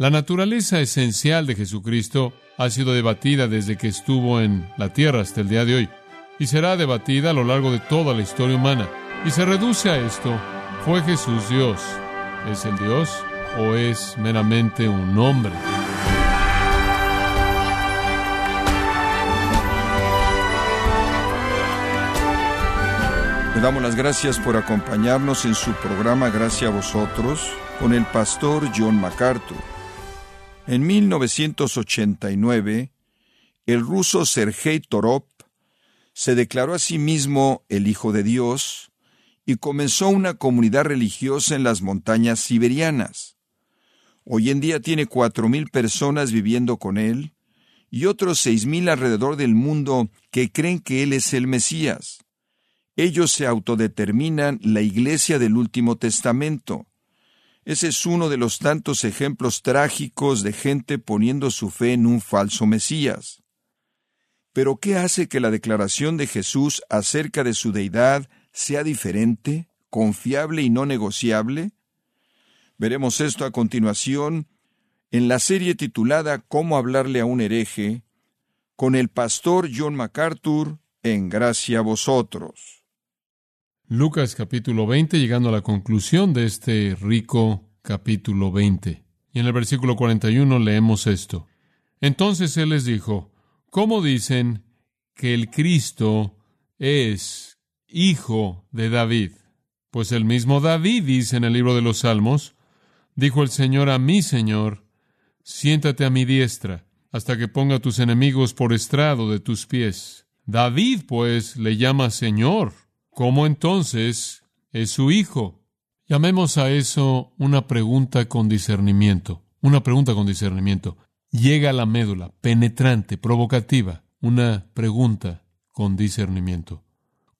La naturaleza esencial de Jesucristo ha sido debatida desde que estuvo en la tierra hasta el día de hoy y será debatida a lo largo de toda la historia humana. Y se reduce a esto, ¿fue Jesús Dios? ¿Es el Dios o es meramente un hombre? Le damos las gracias por acompañarnos en su programa Gracias a vosotros con el pastor John MacArthur. En 1989, el ruso Sergei Torop se declaró a sí mismo el Hijo de Dios y comenzó una comunidad religiosa en las montañas siberianas. Hoy en día tiene cuatro mil personas viviendo con él y otros seis mil alrededor del mundo que creen que él es el Mesías. Ellos se autodeterminan la Iglesia del Último Testamento. Ese es uno de los tantos ejemplos trágicos de gente poniendo su fe en un falso Mesías. Pero ¿qué hace que la declaración de Jesús acerca de su deidad sea diferente, confiable y no negociable? Veremos esto a continuación en la serie titulada Cómo hablarle a un hereje, con el pastor John MacArthur en Gracia a vosotros. Lucas capítulo 20, llegando a la conclusión de este rico capítulo 20. Y en el versículo 41 leemos esto. Entonces Él les dijo, ¿cómo dicen que el Cristo es hijo de David? Pues el mismo David dice en el libro de los Salmos, dijo el Señor a mi Señor, siéntate a mi diestra, hasta que ponga tus enemigos por estrado de tus pies. David, pues, le llama Señor ¿Cómo entonces es su hijo? Llamemos a eso una pregunta con discernimiento. Una pregunta con discernimiento. Llega a la médula, penetrante, provocativa. Una pregunta con discernimiento.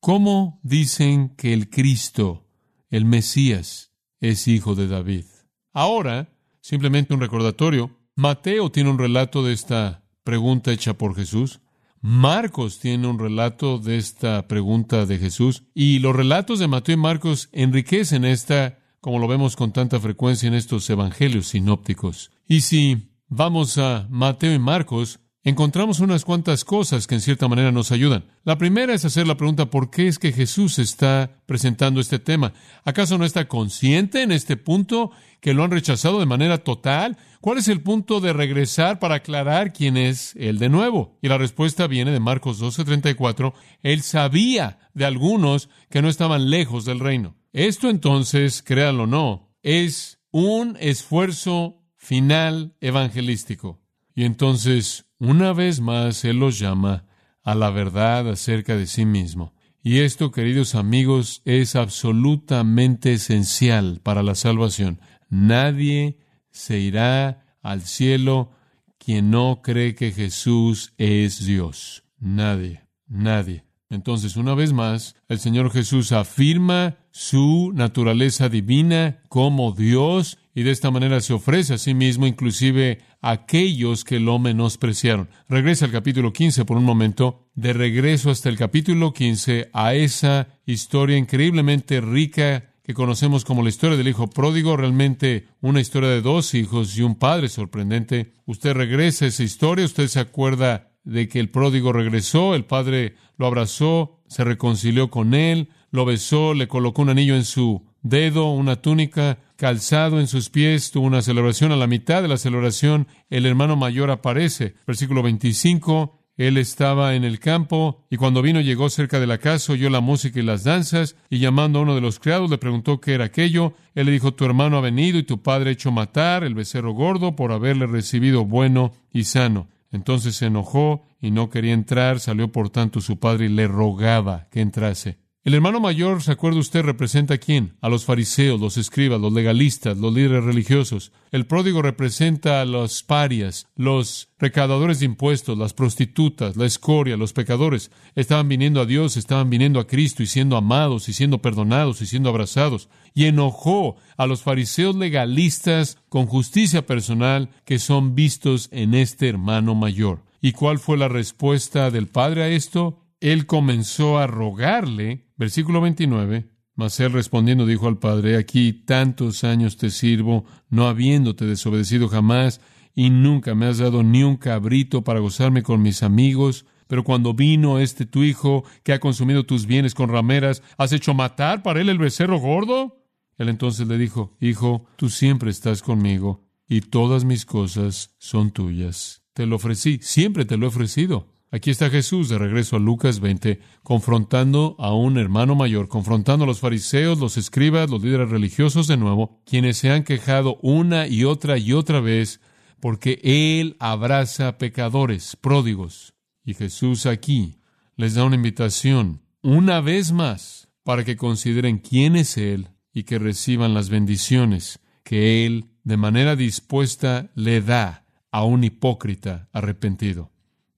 ¿Cómo dicen que el Cristo, el Mesías, es hijo de David? Ahora, simplemente un recordatorio, Mateo tiene un relato de esta pregunta hecha por Jesús. Marcos tiene un relato de esta pregunta de Jesús y los relatos de Mateo y Marcos enriquecen esta, como lo vemos con tanta frecuencia en estos evangelios sinópticos. Y si vamos a Mateo y Marcos, encontramos unas cuantas cosas que en cierta manera nos ayudan. La primera es hacer la pregunta ¿por qué es que Jesús está presentando este tema? ¿Acaso no está consciente en este punto que lo han rechazado de manera total? ¿Cuál es el punto de regresar para aclarar quién es Él de nuevo? Y la respuesta viene de Marcos 12:34. Él sabía de algunos que no estaban lejos del reino. Esto entonces, créanlo o no, es un esfuerzo final evangelístico. Y entonces, una vez más, Él los llama a la verdad acerca de sí mismo. Y esto, queridos amigos, es absolutamente esencial para la salvación. Nadie se irá al cielo quien no cree que Jesús es Dios. Nadie, nadie. Entonces, una vez más, el Señor Jesús afirma su naturaleza divina como Dios y de esta manera se ofrece a sí mismo inclusive aquellos que lo menospreciaron. Regresa al capítulo 15 por un momento, de regreso hasta el capítulo 15 a esa historia increíblemente rica que conocemos como la historia del hijo pródigo, realmente una historia de dos hijos y un padre sorprendente. Usted regresa a esa historia, usted se acuerda de que el pródigo regresó, el padre lo abrazó, se reconcilió con él, lo besó, le colocó un anillo en su dedo, una túnica, calzado en sus pies, tuvo una celebración. A la mitad de la celebración, el hermano mayor aparece. Versículo 25, él estaba en el campo y cuando vino llegó cerca de la casa, oyó la música y las danzas y llamando a uno de los criados le preguntó qué era aquello. Él le dijo, tu hermano ha venido y tu padre ha hecho matar el becerro gordo por haberle recibido bueno y sano. Entonces se enojó y no quería entrar, salió por tanto su padre y le rogaba que entrase. El hermano mayor, ¿se acuerda usted? representa a quién? A los fariseos, los escribas, los legalistas, los líderes religiosos. El pródigo representa a los parias, los recaudadores de impuestos, las prostitutas, la escoria, los pecadores. Estaban viniendo a Dios, estaban viniendo a Cristo y siendo amados y siendo perdonados y siendo abrazados. Y enojó a los fariseos legalistas con justicia personal que son vistos en este hermano mayor. ¿Y cuál fue la respuesta del Padre a esto? Él comenzó a rogarle, versículo 29, Mas él respondiendo dijo al padre, aquí tantos años te sirvo, no habiéndote desobedecido jamás, y nunca me has dado ni un cabrito para gozarme con mis amigos. Pero cuando vino este tu hijo, que ha consumido tus bienes con rameras, ¿has hecho matar para él el becerro gordo? Él entonces le dijo, Hijo, tú siempre estás conmigo, y todas mis cosas son tuyas. Te lo ofrecí, siempre te lo he ofrecido. Aquí está Jesús de regreso a Lucas 20, confrontando a un hermano mayor, confrontando a los fariseos, los escribas, los líderes religiosos de nuevo, quienes se han quejado una y otra y otra vez porque Él abraza pecadores, pródigos. Y Jesús aquí les da una invitación, una vez más, para que consideren quién es Él y que reciban las bendiciones que Él de manera dispuesta le da a un hipócrita arrepentido.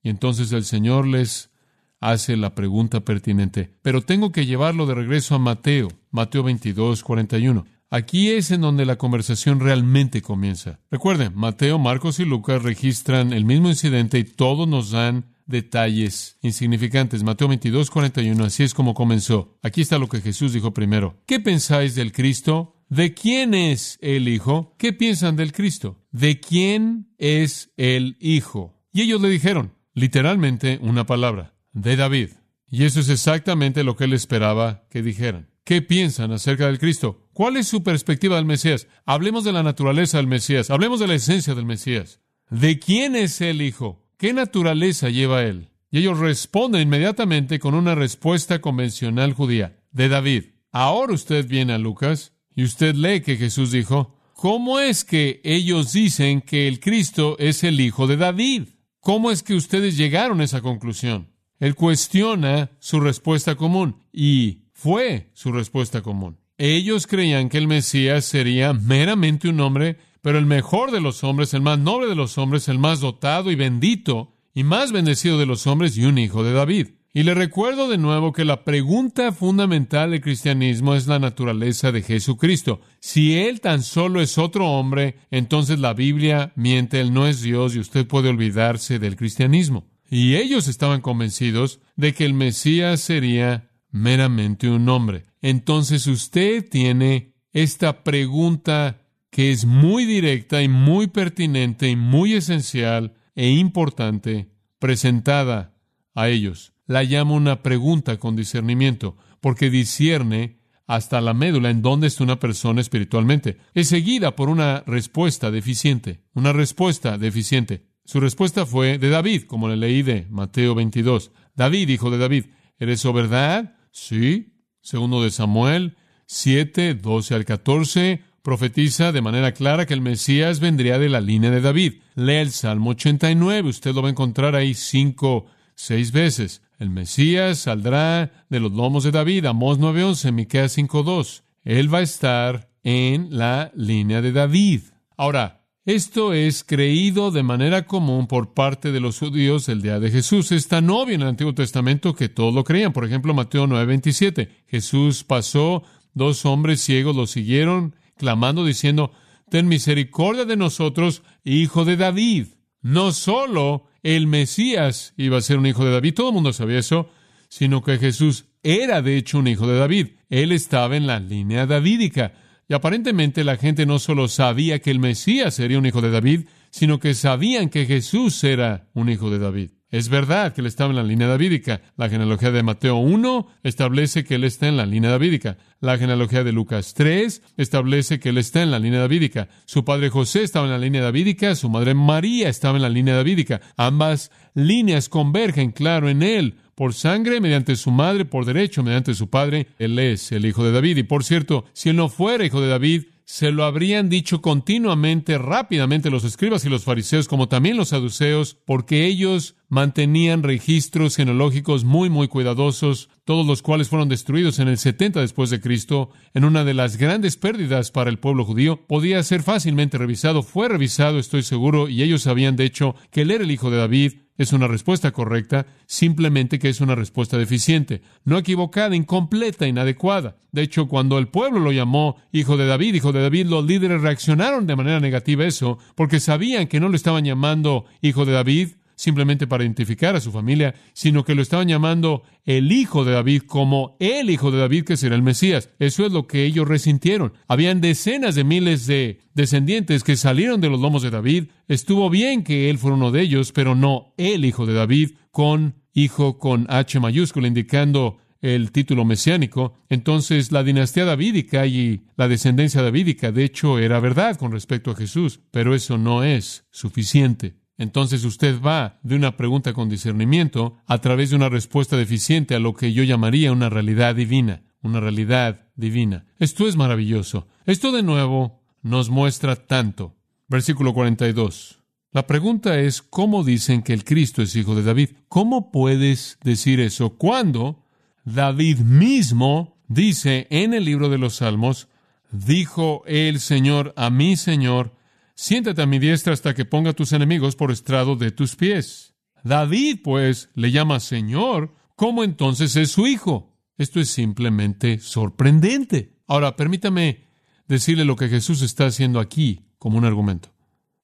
Y entonces el Señor les hace la pregunta pertinente. Pero tengo que llevarlo de regreso a Mateo, Mateo 22, 41. Aquí es en donde la conversación realmente comienza. Recuerden, Mateo, Marcos y Lucas registran el mismo incidente y todos nos dan detalles insignificantes. Mateo 22, 41, así es como comenzó. Aquí está lo que Jesús dijo primero. ¿Qué pensáis del Cristo? ¿De quién es el Hijo? ¿Qué piensan del Cristo? ¿De quién es el Hijo? Y ellos le dijeron, literalmente una palabra, de David. Y eso es exactamente lo que él esperaba que dijeran. ¿Qué piensan acerca del Cristo? ¿Cuál es su perspectiva del Mesías? Hablemos de la naturaleza del Mesías, hablemos de la esencia del Mesías. ¿De quién es el Hijo? ¿Qué naturaleza lleva él? Y ellos responden inmediatamente con una respuesta convencional judía, de David. Ahora usted viene a Lucas y usted lee que Jesús dijo, ¿cómo es que ellos dicen que el Cristo es el Hijo de David? ¿Cómo es que ustedes llegaron a esa conclusión? Él cuestiona su respuesta común y fue su respuesta común. Ellos creían que el Mesías sería meramente un hombre, pero el mejor de los hombres, el más noble de los hombres, el más dotado y bendito y más bendecido de los hombres y un hijo de David. Y le recuerdo de nuevo que la pregunta fundamental del cristianismo es la naturaleza de Jesucristo. Si Él tan solo es otro hombre, entonces la Biblia miente, Él no es Dios y usted puede olvidarse del cristianismo. Y ellos estaban convencidos de que el Mesías sería meramente un hombre. Entonces usted tiene esta pregunta que es muy directa y muy pertinente y muy esencial e importante presentada a ellos la llama una pregunta con discernimiento, porque discierne hasta la médula en dónde está una persona espiritualmente. Es seguida por una respuesta deficiente, una respuesta deficiente. Su respuesta fue de David, como le leí de Mateo 22. David, hijo de David, ¿eres o verdad? Sí. Segundo de Samuel 7, 12 al 14, profetiza de manera clara que el Mesías vendría de la línea de David. Lea el Salmo 89, usted lo va a encontrar ahí cinco, seis veces. El Mesías saldrá de los lomos de David, Amós 9:11, Miqueas 5:2. Él va a estar en la línea de David. Ahora, esto es creído de manera común por parte de los judíos el día de Jesús. Es tan obvio en el Antiguo Testamento que todos lo creían. Por ejemplo, Mateo 9:27. Jesús pasó, dos hombres ciegos lo siguieron, clamando, diciendo, Ten misericordia de nosotros, hijo de David. No solo el Mesías iba a ser un hijo de David, todo el mundo sabía eso, sino que Jesús era de hecho un hijo de David. Él estaba en la línea davídica. Y aparentemente la gente no solo sabía que el Mesías sería un hijo de David, sino que sabían que Jesús era un hijo de David. Es verdad que él estaba en la línea davídica. La genealogía de Mateo 1 establece que él está en la línea davídica. La genealogía de Lucas 3 establece que él está en la línea davídica. Su padre José estaba en la línea davídica, su madre María estaba en la línea davídica. Ambas líneas convergen, claro, en él. Por sangre, mediante su madre, por derecho, mediante su padre, él es el hijo de David. Y por cierto, si él no fuera hijo de David, se lo habrían dicho continuamente, rápidamente los escribas y los fariseos, como también los saduceos, porque ellos mantenían registros genealógicos muy, muy cuidadosos, todos los cuales fueron destruidos en el 70 después de Cristo, en una de las grandes pérdidas para el pueblo judío. Podía ser fácilmente revisado, fue revisado, estoy seguro, y ellos sabían, de hecho, que él era el hijo de David, es una respuesta correcta, simplemente que es una respuesta deficiente, no equivocada, incompleta, inadecuada. De hecho, cuando el pueblo lo llamó hijo de David, hijo de David, los líderes reaccionaron de manera negativa a eso, porque sabían que no lo estaban llamando hijo de David, simplemente para identificar a su familia, sino que lo estaban llamando el hijo de David como el hijo de David que será el Mesías. Eso es lo que ellos resintieron. Habían decenas de miles de descendientes que salieron de los lomos de David. Estuvo bien que él fuera uno de ellos, pero no el hijo de David con hijo con H mayúscula, indicando el título mesiánico, entonces la dinastía davídica y la descendencia davídica, de hecho, era verdad con respecto a Jesús, pero eso no es suficiente. Entonces usted va de una pregunta con discernimiento a través de una respuesta deficiente a lo que yo llamaría una realidad divina, una realidad divina. Esto es maravilloso. Esto de nuevo nos muestra tanto. Versículo 42. La pregunta es, ¿cómo dicen que el Cristo es hijo de David? ¿Cómo puedes decir eso cuando David mismo dice en el libro de los Salmos, dijo el Señor a mi Señor, siéntate a mi diestra hasta que ponga tus enemigos por estrado de tus pies. David, pues, le llama Señor, ¿cómo entonces es su hijo? Esto es simplemente sorprendente. Ahora, permítame decirle lo que Jesús está haciendo aquí como un argumento.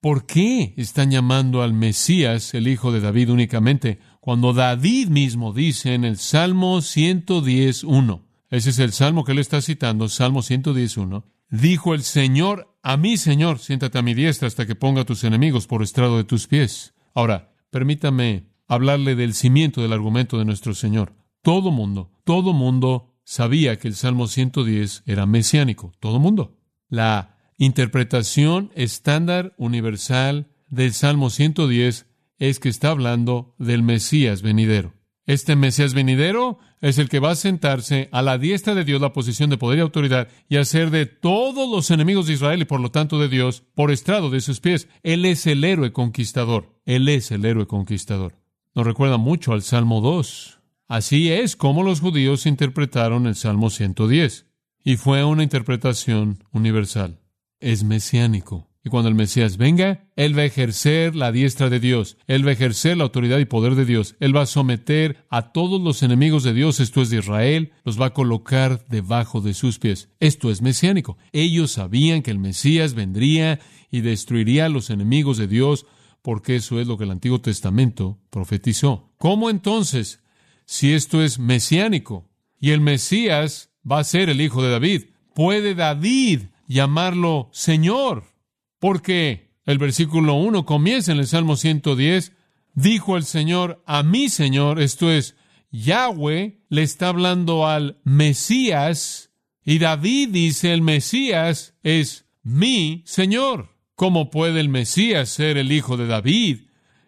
¿Por qué están llamando al Mesías el hijo de David únicamente cuando David mismo dice en el Salmo 110.1, ese es el salmo que él está citando, Salmo 110.1, dijo el Señor a mi Señor, siéntate a mi diestra hasta que ponga a tus enemigos por estrado de tus pies. Ahora, permítame hablarle del cimiento del argumento de nuestro Señor. Todo mundo, todo mundo sabía que el Salmo 110 era mesiánico, todo mundo. La interpretación estándar universal del Salmo 110 es que está hablando del Mesías venidero. Este Mesías venidero es el que va a sentarse a la diestra de Dios la posición de poder y autoridad y hacer de todos los enemigos de Israel y por lo tanto de Dios por estrado de sus pies. Él es el héroe conquistador. Él es el héroe conquistador. Nos recuerda mucho al Salmo 2. Así es como los judíos interpretaron el Salmo 110. Y fue una interpretación universal. Es mesiánico. Y cuando el Mesías venga, Él va a ejercer la diestra de Dios, Él va a ejercer la autoridad y poder de Dios, Él va a someter a todos los enemigos de Dios, esto es de Israel, los va a colocar debajo de sus pies. Esto es mesiánico. Ellos sabían que el Mesías vendría y destruiría a los enemigos de Dios, porque eso es lo que el Antiguo Testamento profetizó. ¿Cómo entonces, si esto es mesiánico y el Mesías va a ser el hijo de David, puede David llamarlo Señor? Porque el versículo 1 comienza en el Salmo 110, dijo el Señor a mi Señor, esto es, Yahweh le está hablando al Mesías, y David dice, el Mesías es mi Señor. ¿Cómo puede el Mesías ser el hijo de David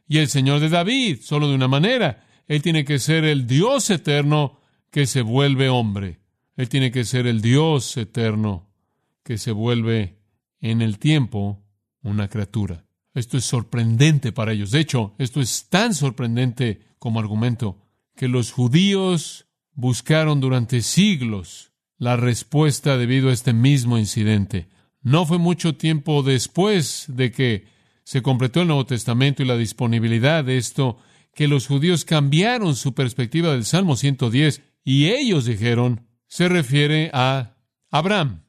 y el Señor de David? Solo de una manera. Él tiene que ser el Dios eterno que se vuelve hombre. Él tiene que ser el Dios eterno que se vuelve en el tiempo una criatura. Esto es sorprendente para ellos. De hecho, esto es tan sorprendente como argumento que los judíos buscaron durante siglos la respuesta debido a este mismo incidente. No fue mucho tiempo después de que se completó el Nuevo Testamento y la disponibilidad de esto que los judíos cambiaron su perspectiva del Salmo 110 y ellos dijeron, se refiere a Abraham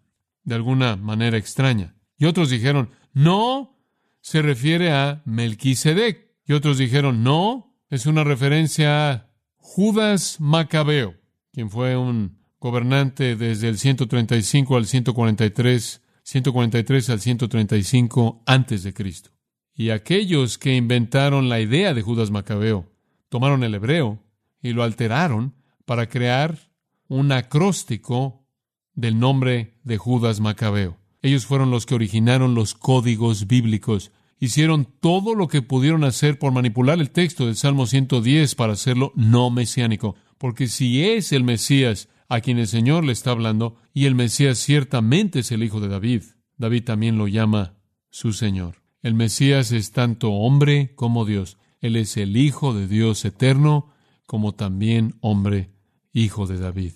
de alguna manera extraña. Y otros dijeron, no, se refiere a Melquisedec. Y otros dijeron, no, es una referencia a Judas Macabeo, quien fue un gobernante desde el 135 al 143, 143 al 135 antes de Cristo. Y aquellos que inventaron la idea de Judas Macabeo tomaron el hebreo y lo alteraron para crear un acróstico del nombre de Judas Macabeo. Ellos fueron los que originaron los códigos bíblicos. Hicieron todo lo que pudieron hacer por manipular el texto del Salmo 110 para hacerlo no mesiánico. Porque si es el Mesías a quien el Señor le está hablando, y el Mesías ciertamente es el hijo de David, David también lo llama su Señor. El Mesías es tanto hombre como Dios. Él es el Hijo de Dios eterno, como también hombre, hijo de David.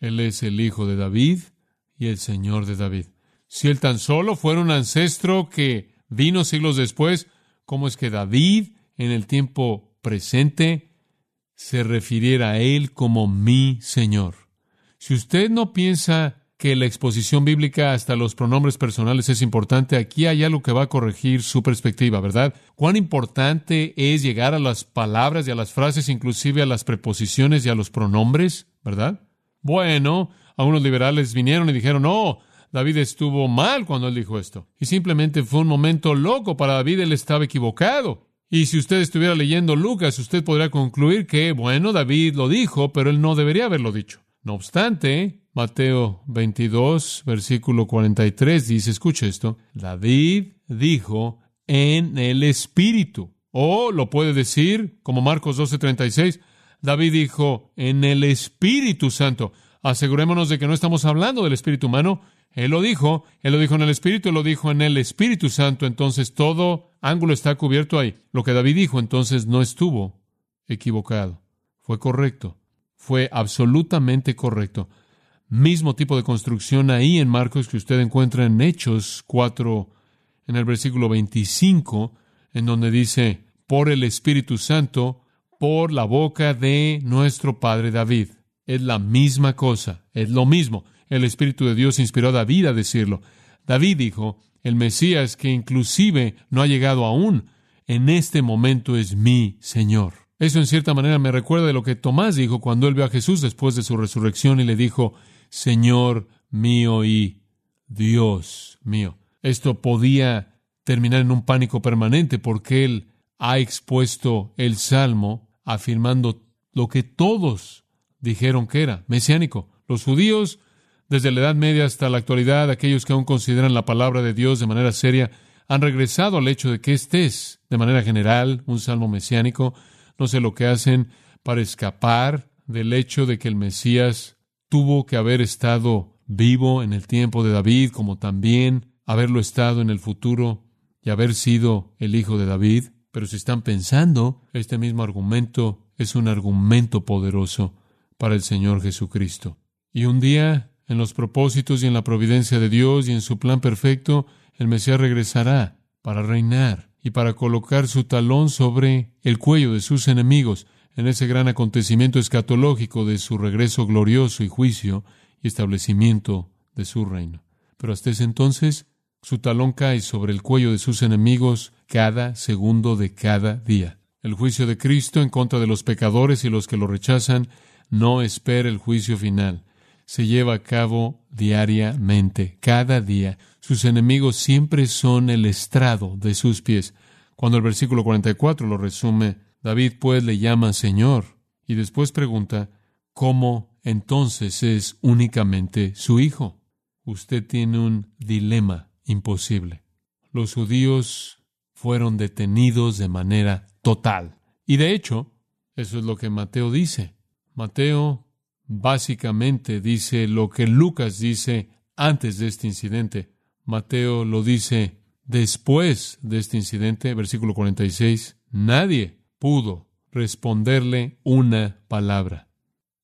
Él es el Hijo de David y el Señor de David. Si él tan solo fuera un ancestro que vino siglos después, ¿cómo es que David en el tiempo presente se refiriera a él como mi Señor? Si usted no piensa que la exposición bíblica hasta los pronombres personales es importante, aquí hay algo que va a corregir su perspectiva, ¿verdad? Cuán importante es llegar a las palabras y a las frases, inclusive a las preposiciones y a los pronombres, ¿verdad? Bueno, algunos liberales vinieron y dijeron, no, David estuvo mal cuando él dijo esto. Y simplemente fue un momento loco para David, él estaba equivocado. Y si usted estuviera leyendo Lucas, usted podría concluir que, bueno, David lo dijo, pero él no debería haberlo dicho. No obstante, Mateo 22, versículo 43 dice, escuche esto, David dijo en el Espíritu. O lo puede decir, como Marcos 12:36, David dijo en el Espíritu Santo. Asegurémonos de que no estamos hablando del Espíritu humano. Él lo dijo, él lo dijo en el Espíritu, él lo dijo en el Espíritu Santo. Entonces todo ángulo está cubierto ahí. Lo que David dijo entonces no estuvo equivocado. Fue correcto. Fue absolutamente correcto. Mismo tipo de construcción ahí en Marcos que usted encuentra en Hechos 4, en el versículo 25, en donde dice, por el Espíritu Santo, por la boca de nuestro Padre David. Es la misma cosa, es lo mismo. El Espíritu de Dios inspiró a David a decirlo. David dijo, el Mesías que inclusive no ha llegado aún, en este momento es mi Señor. Eso en cierta manera me recuerda de lo que Tomás dijo cuando él vio a Jesús después de su resurrección y le dijo, Señor mío y Dios mío. Esto podía terminar en un pánico permanente porque él ha expuesto el Salmo afirmando lo que todos dijeron que era, mesiánico. Los judíos, desde la Edad Media hasta la actualidad, aquellos que aún consideran la palabra de Dios de manera seria, han regresado al hecho de que este es, de manera general, un salmo mesiánico. No sé lo que hacen para escapar del hecho de que el Mesías tuvo que haber estado vivo en el tiempo de David, como también haberlo estado en el futuro y haber sido el hijo de David. Pero si están pensando, este mismo argumento es un argumento poderoso para el Señor Jesucristo. Y un día, en los propósitos y en la providencia de Dios y en su plan perfecto, el Mesías regresará para reinar y para colocar su talón sobre el cuello de sus enemigos en ese gran acontecimiento escatológico de su regreso glorioso y juicio y establecimiento de su reino. Pero hasta ese entonces, su talón cae sobre el cuello de sus enemigos cada segundo de cada día. El juicio de Cristo en contra de los pecadores y los que lo rechazan no espera el juicio final. Se lleva a cabo diariamente, cada día. Sus enemigos siempre son el estrado de sus pies. Cuando el versículo 44 lo resume, David pues le llama Señor y después pregunta, ¿cómo entonces es únicamente su hijo? Usted tiene un dilema imposible. Los judíos fueron detenidos de manera total. Y de hecho, eso es lo que Mateo dice. Mateo básicamente dice lo que Lucas dice antes de este incidente. Mateo lo dice después de este incidente, versículo 46. Nadie pudo responderle una palabra.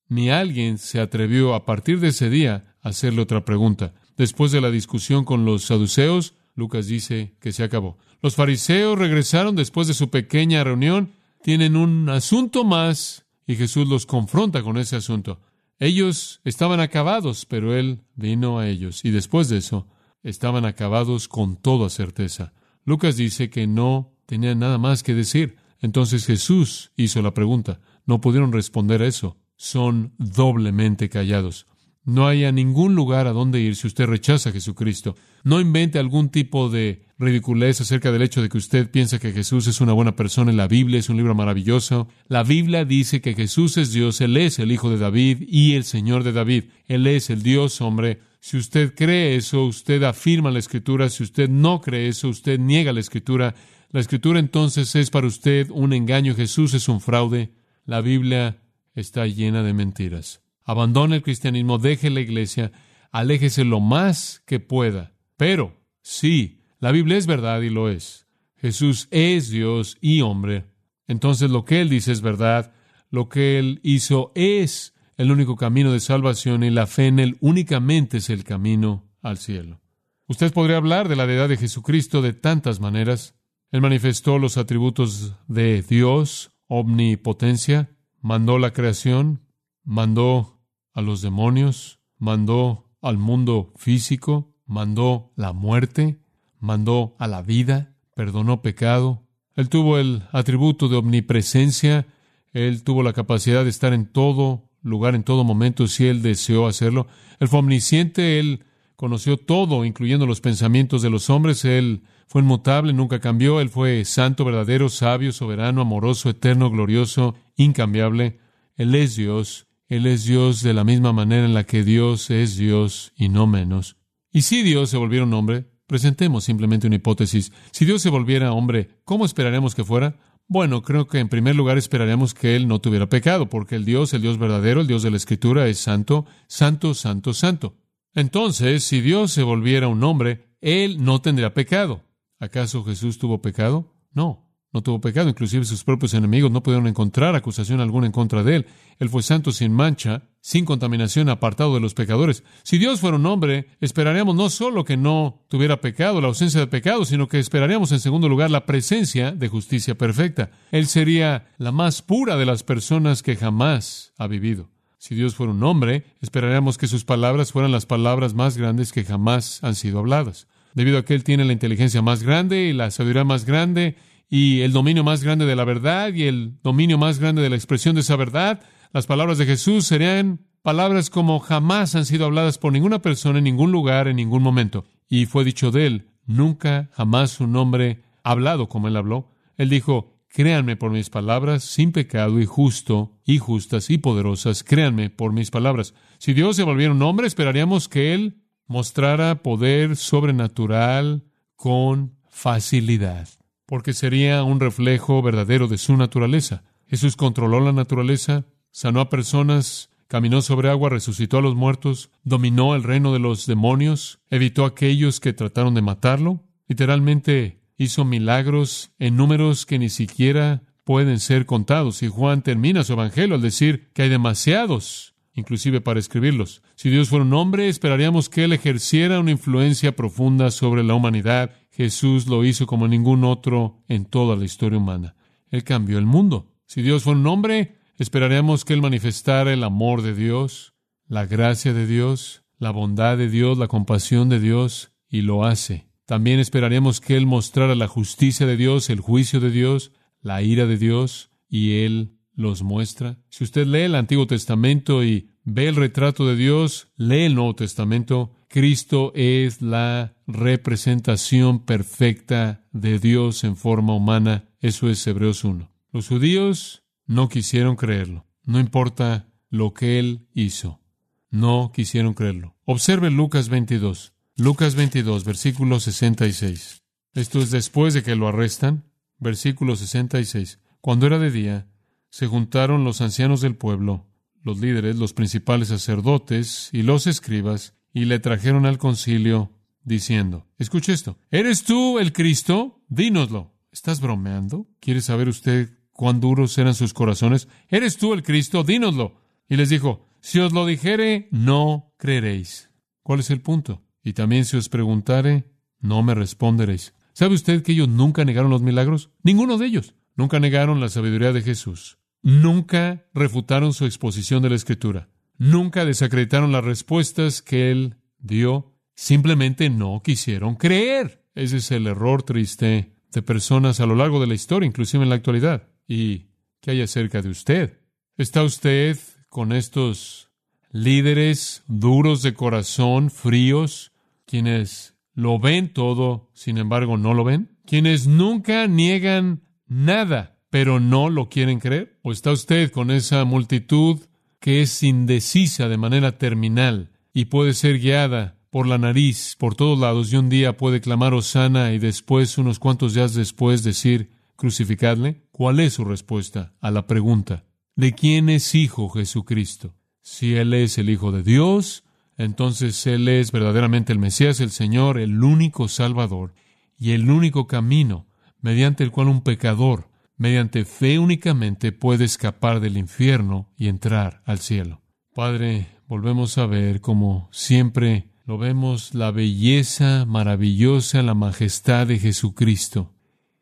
Ni alguien se atrevió a partir de ese día a hacerle otra pregunta. Después de la discusión con los saduceos, Lucas dice que se acabó. Los fariseos regresaron después de su pequeña reunión, tienen un asunto más y Jesús los confronta con ese asunto. Ellos estaban acabados, pero Él vino a ellos y después de eso estaban acabados con toda certeza. Lucas dice que no tenían nada más que decir. Entonces Jesús hizo la pregunta. No pudieron responder a eso. Son doblemente callados. No hay a ningún lugar a donde ir si usted rechaza a Jesucristo. No invente algún tipo de ridiculez acerca del hecho de que usted piensa que Jesús es una buena persona en la Biblia, es un libro maravilloso. La Biblia dice que Jesús es Dios, Él es el Hijo de David y el Señor de David. Él es el Dios hombre. Si usted cree eso, usted afirma la Escritura. Si usted no cree eso, usted niega la Escritura. La Escritura entonces es para usted un engaño. Jesús es un fraude. La Biblia está llena de mentiras. Abandone el cristianismo, deje la iglesia, aléjese lo más que pueda. Pero, sí, la Biblia es verdad y lo es. Jesús es Dios y hombre. Entonces lo que Él dice es verdad. Lo que Él hizo es el único camino de salvación y la fe en Él únicamente es el camino al cielo. Usted podría hablar de la deidad de Jesucristo de tantas maneras. Él manifestó los atributos de Dios, omnipotencia, mandó la creación, mandó a los demonios, mandó al mundo físico, mandó la muerte, mandó a la vida, perdonó pecado. Él tuvo el atributo de omnipresencia, él tuvo la capacidad de estar en todo lugar, en todo momento, si él deseó hacerlo. Él fue omnisciente, él conoció todo, incluyendo los pensamientos de los hombres, él fue inmutable, nunca cambió, él fue santo, verdadero, sabio, soberano, amoroso, eterno, glorioso, incambiable. Él es Dios, él es Dios de la misma manera en la que Dios es Dios y no menos. Y si Dios se volviera un hombre, presentemos simplemente una hipótesis. Si Dios se volviera hombre, ¿cómo esperaremos que fuera? Bueno, creo que en primer lugar esperaríamos que Él no tuviera pecado, porque el Dios, el Dios verdadero, el Dios de la Escritura, es santo, santo, santo, santo. Entonces, si Dios se volviera un hombre, Él no tendría pecado. ¿Acaso Jesús tuvo pecado? No no tuvo pecado, inclusive sus propios enemigos no pudieron encontrar acusación alguna en contra de él. Él fue santo sin mancha, sin contaminación, apartado de los pecadores. Si Dios fuera un hombre, esperaríamos no solo que no tuviera pecado, la ausencia de pecado, sino que esperaríamos en segundo lugar la presencia de justicia perfecta. Él sería la más pura de las personas que jamás ha vivido. Si Dios fuera un hombre, esperaríamos que sus palabras fueran las palabras más grandes que jamás han sido habladas. Debido a que Él tiene la inteligencia más grande y la sabiduría más grande, y el dominio más grande de la verdad y el dominio más grande de la expresión de esa verdad, las palabras de Jesús serían palabras como jamás han sido habladas por ninguna persona en ningún lugar, en ningún momento. Y fue dicho de él, nunca, jamás un hombre hablado como él habló. Él dijo, créanme por mis palabras, sin pecado y justo, y justas y poderosas, créanme por mis palabras. Si Dios se volviera un hombre, esperaríamos que él mostrara poder sobrenatural con facilidad porque sería un reflejo verdadero de su naturaleza. Jesús controló la naturaleza, sanó a personas, caminó sobre agua, resucitó a los muertos, dominó el reino de los demonios, evitó a aquellos que trataron de matarlo, literalmente hizo milagros en números que ni siquiera pueden ser contados. Y Juan termina su evangelio al decir que hay demasiados, inclusive para escribirlos. Si Dios fuera un hombre, esperaríamos que Él ejerciera una influencia profunda sobre la humanidad Jesús lo hizo como ningún otro en toda la historia humana. Él cambió el mundo. Si Dios fue un hombre, esperaríamos que Él manifestara el amor de Dios, la gracia de Dios, la bondad de Dios, la compasión de Dios, y lo hace. También esperaríamos que Él mostrara la justicia de Dios, el juicio de Dios, la ira de Dios, y Él los muestra. Si usted lee el Antiguo Testamento y ve el retrato de Dios, lee el Nuevo Testamento, Cristo es la representación perfecta de Dios en forma humana. Eso es Hebreos 1. Los judíos no quisieron creerlo. No importa lo que él hizo. No quisieron creerlo. Observe Lucas 22. Lucas 22, versículo 66. Esto es después de que lo arrestan. Versículo 66. Cuando era de día, se juntaron los ancianos del pueblo, los líderes, los principales sacerdotes y los escribas, y le trajeron al concilio diciendo, escuche esto, ¿eres tú el Cristo? Dínoslo. ¿Estás bromeando? ¿Quiere saber usted cuán duros eran sus corazones? ¿Eres tú el Cristo? Dínoslo. Y les dijo, si os lo dijere, no creeréis. ¿Cuál es el punto? Y también si os preguntare, no me responderéis. ¿Sabe usted que ellos nunca negaron los milagros? Ninguno de ellos. Nunca negaron la sabiduría de Jesús. Nunca refutaron su exposición de la Escritura nunca desacreditaron las respuestas que él dio, simplemente no quisieron creer. Ese es el error triste de personas a lo largo de la historia, inclusive en la actualidad. ¿Y qué hay acerca de usted? ¿Está usted con estos líderes duros de corazón, fríos, quienes lo ven todo, sin embargo no lo ven? Quienes nunca niegan nada, pero no lo quieren creer? ¿O está usted con esa multitud que es indecisa de manera terminal y puede ser guiada por la nariz por todos lados y un día puede clamar Osana y después, unos cuantos días después, decir crucificadle? ¿Cuál es su respuesta a la pregunta de quién es hijo Jesucristo? Si Él es el Hijo de Dios, entonces Él es verdaderamente el Mesías, el Señor, el único Salvador y el único camino mediante el cual un pecador mediante fe únicamente puede escapar del infierno y entrar al cielo. Padre, volvemos a ver como siempre lo vemos la belleza maravillosa, la majestad de Jesucristo.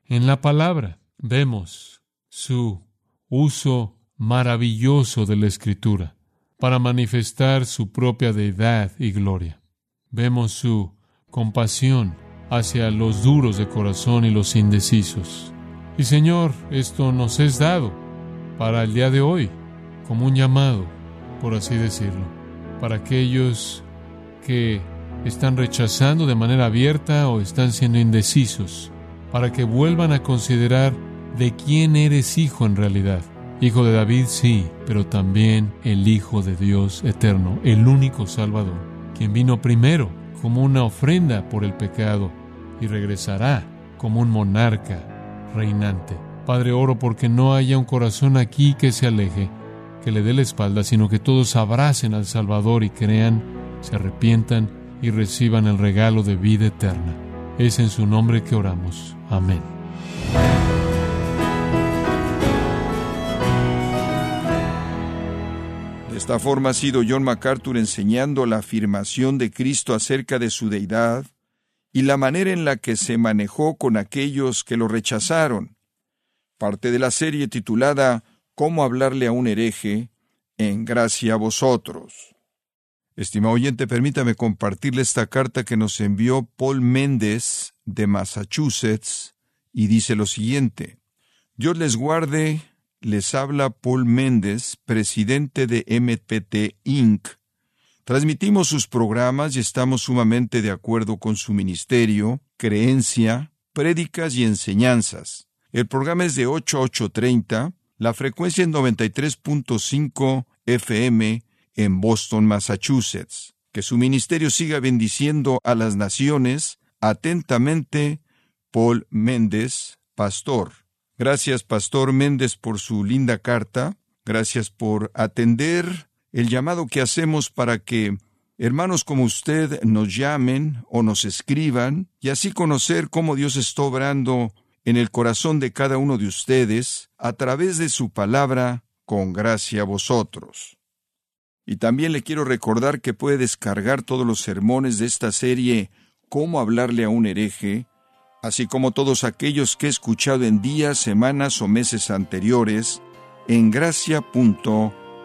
En la palabra vemos su uso maravilloso de la escritura. para manifestar su propia deidad y gloria. Vemos su compasión hacia los duros de corazón y los indecisos. Y Señor, esto nos es dado para el día de hoy, como un llamado, por así decirlo, para aquellos que están rechazando de manera abierta o están siendo indecisos, para que vuelvan a considerar de quién eres hijo en realidad. Hijo de David, sí, pero también el Hijo de Dios eterno, el único Salvador, quien vino primero como una ofrenda por el pecado y regresará como un monarca reinante. Padre, oro porque no haya un corazón aquí que se aleje, que le dé la espalda, sino que todos abracen al Salvador y crean, se arrepientan y reciban el regalo de vida eterna. Es en su nombre que oramos. Amén. De esta forma ha sido John MacArthur enseñando la afirmación de Cristo acerca de su deidad y la manera en la que se manejó con aquellos que lo rechazaron. Parte de la serie titulada Cómo hablarle a un hereje, en gracia a vosotros. Estimado oyente, permítame compartirle esta carta que nos envió Paul Méndez de Massachusetts y dice lo siguiente. Dios les guarde, les habla Paul Méndez, presidente de MPT Inc. Transmitimos sus programas y estamos sumamente de acuerdo con su ministerio, creencia, prédicas y enseñanzas. El programa es de 8 a 8.30, la frecuencia es 93.5 FM en Boston, Massachusetts. Que su ministerio siga bendiciendo a las naciones. Atentamente, Paul Méndez, pastor. Gracias, Pastor Méndez, por su linda carta. Gracias por atender el llamado que hacemos para que hermanos como usted nos llamen o nos escriban y así conocer cómo Dios está obrando en el corazón de cada uno de ustedes a través de su palabra con gracia a vosotros. Y también le quiero recordar que puede descargar todos los sermones de esta serie Cómo hablarle a un hereje, así como todos aquellos que he escuchado en días, semanas o meses anteriores en gracia.org.